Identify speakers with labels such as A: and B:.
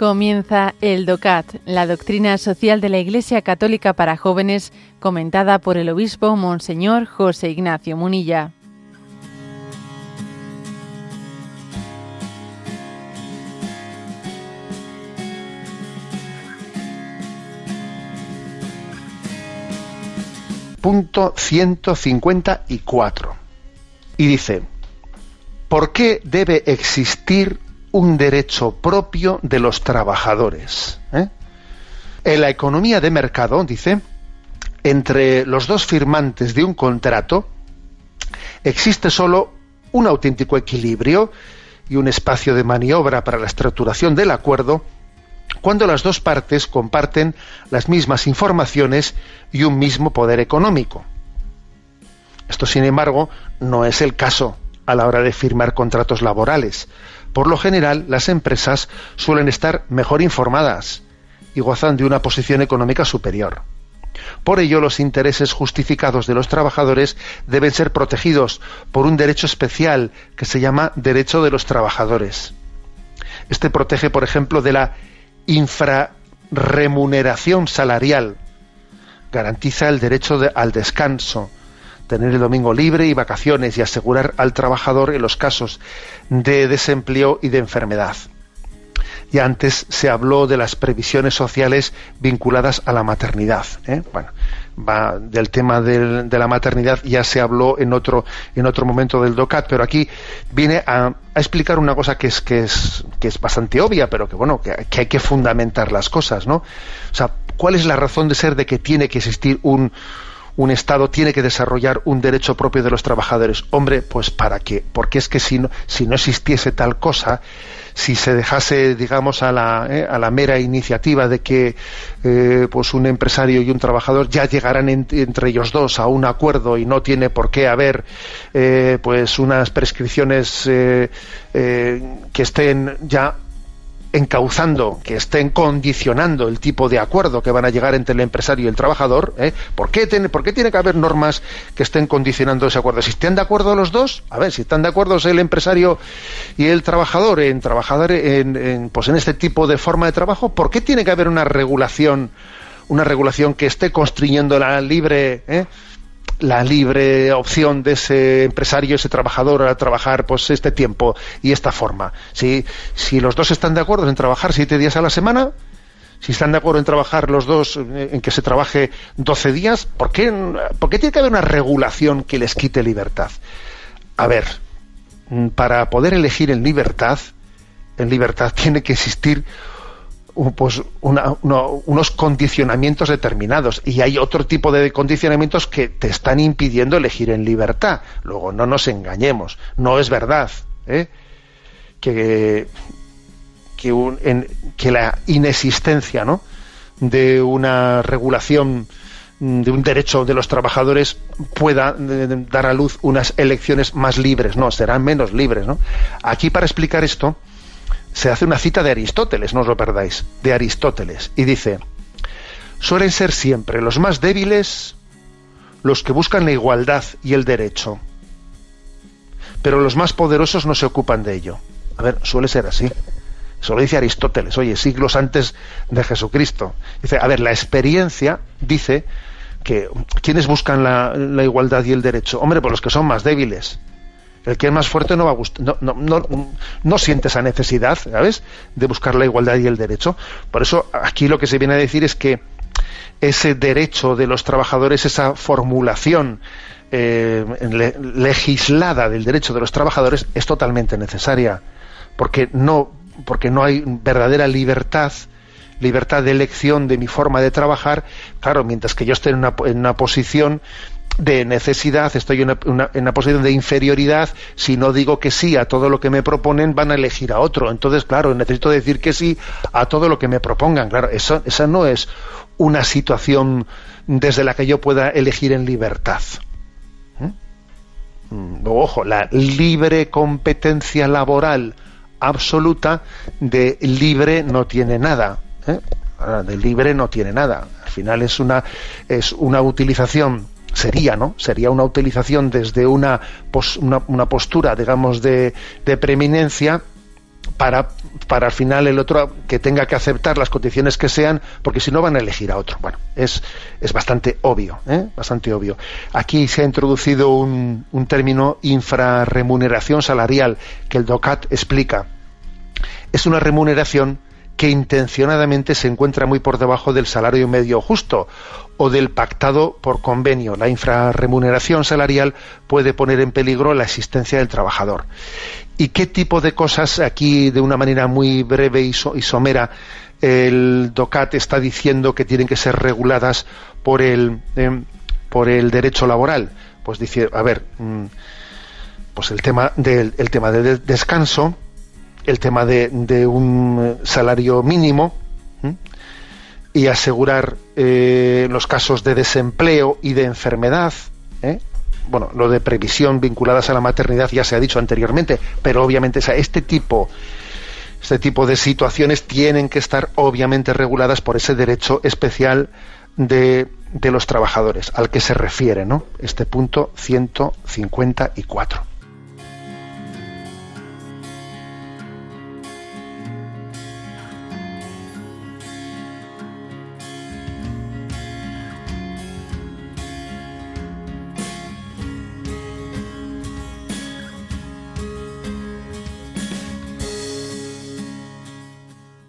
A: Comienza el DOCAT, la doctrina social de la Iglesia Católica para jóvenes, comentada por el obispo Monseñor José Ignacio Munilla.
B: Punto 154. Y dice, ¿por qué debe existir un derecho propio de los trabajadores. ¿eh? En la economía de mercado, dice, entre los dos firmantes de un contrato existe solo un auténtico equilibrio y un espacio de maniobra para la estructuración del acuerdo cuando las dos partes comparten las mismas informaciones y un mismo poder económico. Esto, sin embargo, no es el caso a la hora de firmar contratos laborales, por lo general, las empresas suelen estar mejor informadas y gozan de una posición económica superior. Por ello, los intereses justificados de los trabajadores deben ser protegidos por un derecho especial que se llama derecho de los trabajadores. Este protege, por ejemplo, de la infrarremuneración salarial, garantiza el derecho al descanso, tener el domingo libre y vacaciones y asegurar al trabajador en los casos de desempleo y de enfermedad. Y antes se habló de las previsiones sociales vinculadas a la maternidad. ¿eh? Bueno, va del tema de la maternidad ya se habló en otro en otro momento del DOCAT, pero aquí viene a, explicar una cosa que es que es que es bastante obvia, pero que bueno que, que hay que fundamentar las cosas, ¿no? O sea, ¿cuál es la razón de ser de que tiene que existir un un Estado tiene que desarrollar un derecho propio de los trabajadores. Hombre, pues para qué? Porque es que si no, si no existiese tal cosa, si se dejase, digamos, a la, eh, a la mera iniciativa de que eh, pues un empresario y un trabajador ya llegarán entre ellos dos a un acuerdo y no tiene por qué haber eh, pues unas prescripciones que estén ya encauzando, que estén condicionando el tipo de acuerdo que van a llegar entre el empresario y el trabajador, ¿eh? ¿Por, qué tiene, ¿por qué tiene que haber normas que estén condicionando ese acuerdo? Si están de acuerdo los dos, a ver, si están de acuerdo el empresario y el trabajador en trabajar en, pues en este tipo de forma de trabajo, ¿por qué tiene que haber una regulación, una regulación que esté constriñendo la libre, ¿eh? La libre opción de ese empresario, ese trabajador a trabajar pues este tiempo y esta forma. Si, si los dos están de acuerdo en trabajar siete días a la semana, si están de acuerdo en trabajar los dos, eh, en que se trabaje doce días, ¿por qué, ¿por qué tiene que haber una regulación que les quite libertad? A ver, mm, para poder elegir en libertad, en libertad tiene que existir pues unos condicionamientos determinados y hay otro tipo de condicionamientos que te están impidiendo elegir en libertad. Luego, no nos engañemos, no es verdad ¿eh? que, que, la inexistencia ¿no? de una regulación de un derecho de los trabajadores pueda dar a luz unas elecciones más libres, no, serán menos libres. ¿no? Aquí para explicar esto, se hace una cita de Aristóteles, no os lo perdáis, de Aristóteles, y dice, suelen ser siempre los más débiles los que buscan la igualdad y el derecho, pero los más poderosos no se ocupan de ello. A ver, suele ser así. Eso lo dice Aristóteles, oye, siglos antes de Jesucristo. Dice, a ver, la experiencia dice que quienes buscan la, la igualdad y el derecho, hombre, pues los que son más débiles, el que es más fuerte no va a no, no, no, siente esa necesidad, ¿sabes?, de buscar la igualdad y el derecho. Por eso aquí lo que se viene a decir es que ese derecho de los trabajadores, esa formulación eh, legislada del derecho de los trabajadores es totalmente necesaria, porque no, porque no hay verdadera libertad libertad de elección de mi forma de trabajar, claro, mientras que yo esté en una, en una posición de necesidad, estoy en una, posición de inferioridad, si no digo que sí a todo lo que me proponen, van a elegir a otro. Entonces, claro, necesito decir que sí a todo lo que me propongan. Claro, eso, esa no es una situación desde la que yo pueda elegir en libertad. ¿Mm? Mm, ojo, la libre competencia laboral absoluta de libre no tiene nada. ¿eh? De libre no tiene nada. Al final es una, es una utilización sería, ¿no? Sería una utilización desde una, una, postura, digamos, de, preeminencia para, para al final el otro que tenga que aceptar las condiciones que sean, porque si no van a elegir a otro. Bueno, es, es bastante obvio, ¿eh? bastante obvio. Aquí se ha introducido un, un término infrarremuneración salarial que el DOCAT explica. Es una remuneración que intencionadamente se encuentra muy por debajo del salario medio justo o del pactado por convenio. La infrarremuneración salarial puede poner en peligro la existencia del trabajador. ¿Y qué tipo de cosas aquí, de una manera muy breve y, somera, el DOCAT está diciendo que tienen que ser reguladas por el, em, por el derecho laboral? Pues dice, a ver, mm, pues el tema del el tema del descanso, el tema de, un salario mínimo y asegurar eh, los casos de desempleo y de enfermedad. ¿eh? Bueno, lo de previsión vinculadas a la maternidad ya se ha dicho anteriormente, pero obviamente este tipo este tipo de situaciones tienen que estar obviamente reguladas por ese derecho especial de, de los trabajadores al que se refiere, ¿no? Este punto 154.